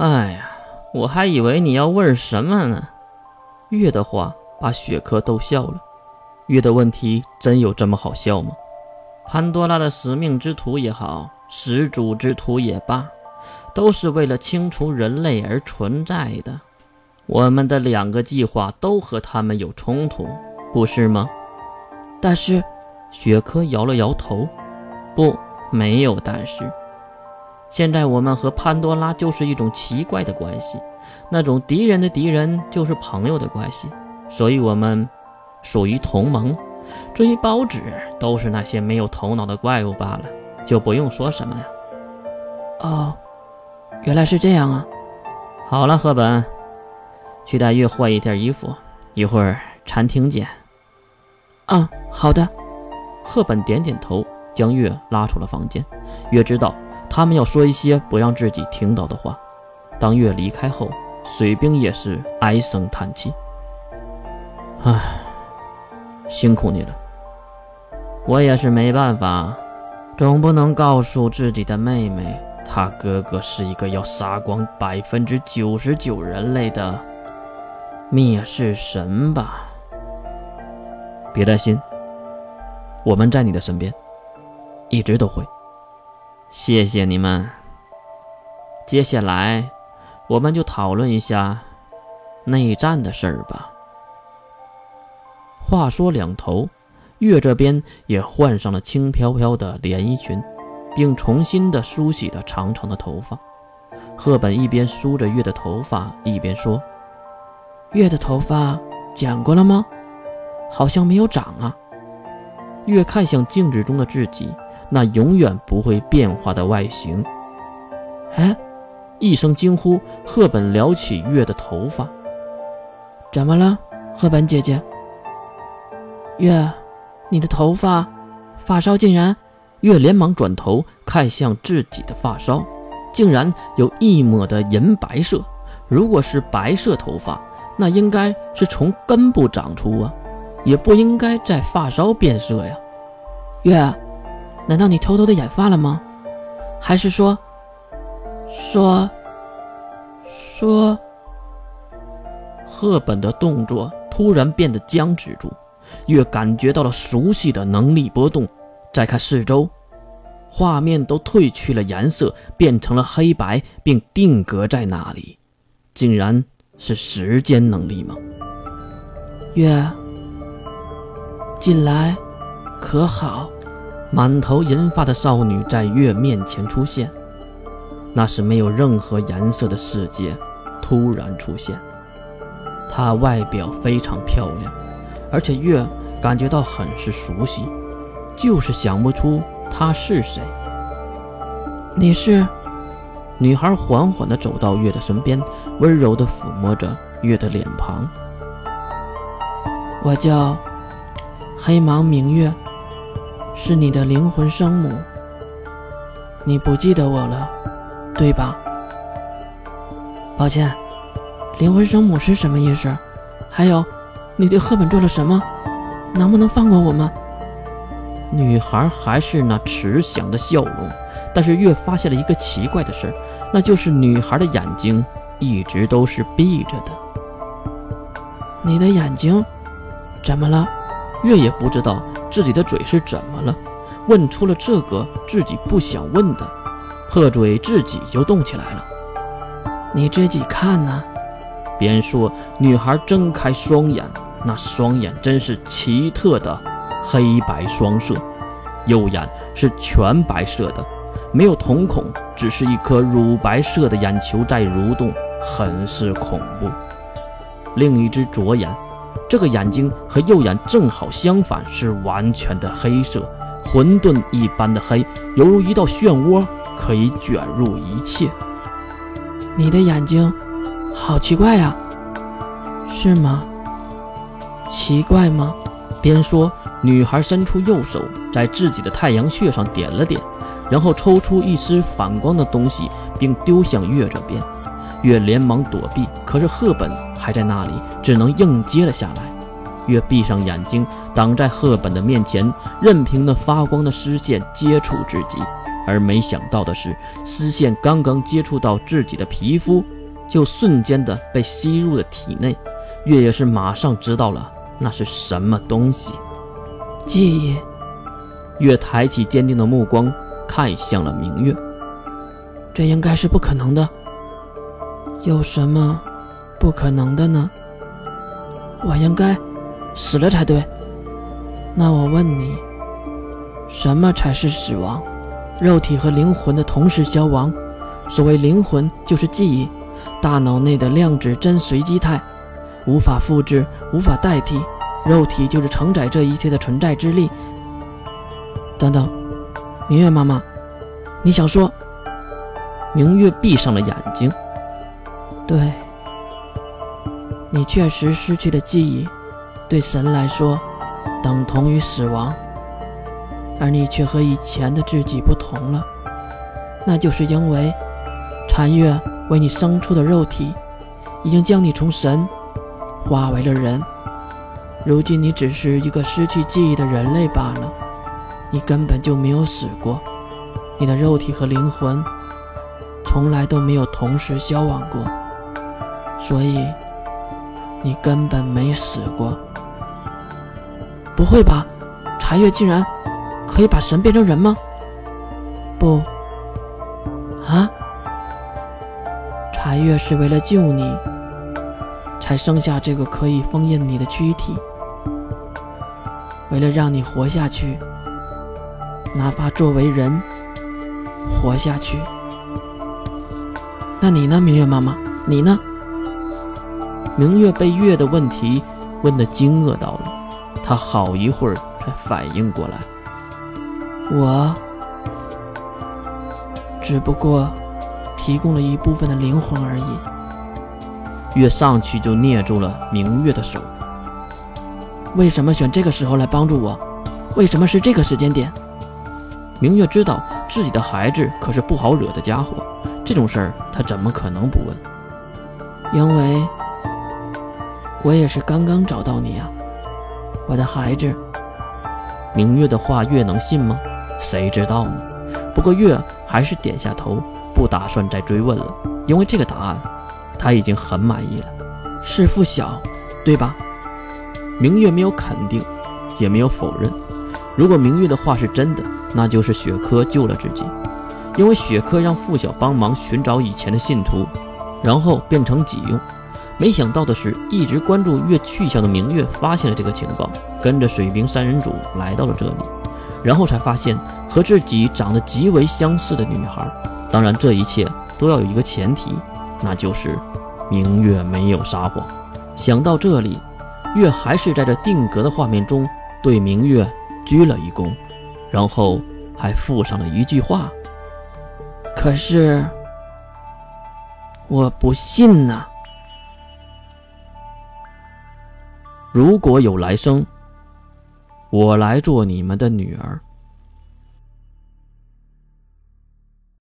哎呀，我还以为你要问什么呢。月的话把雪珂逗笑了。月的问题真有这么好笑吗？潘多拉的使命之徒也好，始祖之徒也罢，都是为了清除人类而存在的。我们的两个计划都和他们有冲突，不是吗？但是，雪珂摇了摇头，不，没有但是。现在我们和潘多拉就是一种奇怪的关系，那种敌人的敌人就是朋友的关系，所以我们属于同盟。至于报纸，都是那些没有头脑的怪物罢了，就不用说什么了。哦，原来是这样啊。好了，赫本。去带月换一件衣服，一会儿餐厅见。啊，好的。赫本点点头，将月拉出了房间。月知道他们要说一些不让自己听到的话。当月离开后，水兵也是唉声叹气：“唉，辛苦你了。我也是没办法，总不能告诉自己的妹妹，她哥哥是一个要杀光百分之九十九人类的。”灭世神吧，别担心，我们在你的身边，一直都会。谢谢你们。接下来，我们就讨论一下内战的事儿吧。话说两头，月这边也换上了轻飘飘的连衣裙，并重新的梳洗了长长的头发。赫本一边梳着月的头发，一边说。月的头发剪过了吗？好像没有长啊。月看向镜子中的自己，那永远不会变化的外形。哎！一声惊呼，赫本撩起月的头发。怎么了，赫本姐姐？月，你的头发发梢竟然……月连忙转头看向自己的发梢，竟然有一抹的银白色。如果是白色头发，那应该是从根部长出啊，也不应该在发梢变色呀。月，难道你偷偷的染发了吗？还是说，说，说？赫本的动作突然变得僵直住，月感觉到了熟悉的能力波动。再看四周，画面都褪去了颜色，变成了黑白，并定格在那里，竟然。是时间能力吗？月，近来，可好？满头银发的少女在月面前出现，那是没有任何颜色的世界突然出现。她外表非常漂亮，而且月感觉到很是熟悉，就是想不出她是谁。你是？女孩缓缓地走到月的身边，温柔地抚摸着月的脸庞。我叫黑芒明月，是你的灵魂生母。你不记得我了，对吧？抱歉，灵魂生母是什么意思？还有，你对赫本做了什么？能不能放过我们？女孩还是那慈祥的笑容。但是月发现了一个奇怪的事那就是女孩的眼睛一直都是闭着的。你的眼睛怎么了？月也不知道自己的嘴是怎么了，问出了这个自己不想问的，破嘴自己就动起来了。你自己看呢。边说，女孩睁开双眼，那双眼真是奇特的黑白双色，右眼是全白色的。没有瞳孔，只是一颗乳白色的眼球在蠕动，很是恐怖。另一只左眼，这个眼睛和右眼正好相反，是完全的黑色，混沌一般的黑，犹如一道漩涡，可以卷入一切。你的眼睛，好奇怪呀，是吗？奇怪吗？边说，女孩伸出右手，在自己的太阳穴上点了点。然后抽出一丝反光的东西，并丢向月这边。月连忙躲避，可是赫本还在那里，只能硬接了下来。月闭上眼睛，挡在赫本的面前，任凭那发光的丝线接触自己，而没想到的是，丝线刚刚接触到自己的皮肤，就瞬间的被吸入了体内。月也是马上知道了那是什么东西。记忆。月抬起坚定的目光看向了明月。这应该是不可能的。有什么不可能的呢？我应该死了才对。那我问你，什么才是死亡？肉体和灵魂的同时消亡。所谓灵魂，就是记忆，大脑内的量子真随机态，无法复制，无法代替。肉体就是承载这一切的存在之力。等等，明月妈妈，你想说？明月闭上了眼睛。对，你确实失去了记忆，对神来说，等同于死亡。而你却和以前的自己不同了，那就是因为禅月为你生出的肉体，已经将你从神化为了人。如今你只是一个失去记忆的人类罢了，你根本就没有死过，你的肉体和灵魂从来都没有同时消亡过，所以你根本没死过。不会吧，禅月竟然！可以把神变成人吗？不。啊！禅月是为了救你，才生下这个可以封印你的躯体，为了让你活下去，哪怕作为人活下去。那你呢，明月妈妈？你呢？明月被月的问题问得惊愕到了，他好一会儿才反应过来。我只不过提供了一部分的灵魂而已。月上去就捏住了明月的手。为什么选这个时候来帮助我？为什么是这个时间点？明月知道自己的孩子可是不好惹的家伙，这种事儿他怎么可能不问？因为我也是刚刚找到你啊，我的孩子。明月的话，月能信吗？谁知道呢？不过月还是点下头，不打算再追问了，因为这个答案他已经很满意了。是付小，对吧？明月没有肯定，也没有否认。如果明月的话是真的，那就是雪珂救了自己，因为雪珂让付小帮忙寻找以前的信徒，然后变成己用。没想到的是，一直关注月去向的明月发现了这个情报，跟着水兵三人组来到了这里。然后才发现和自己长得极为相似的女孩。当然，这一切都要有一个前提，那就是明月没有撒谎。想到这里，月还是在这定格的画面中对明月鞠了一躬，然后还附上了一句话：“可是我不信呐。如果有来生。”我来做你们的女儿。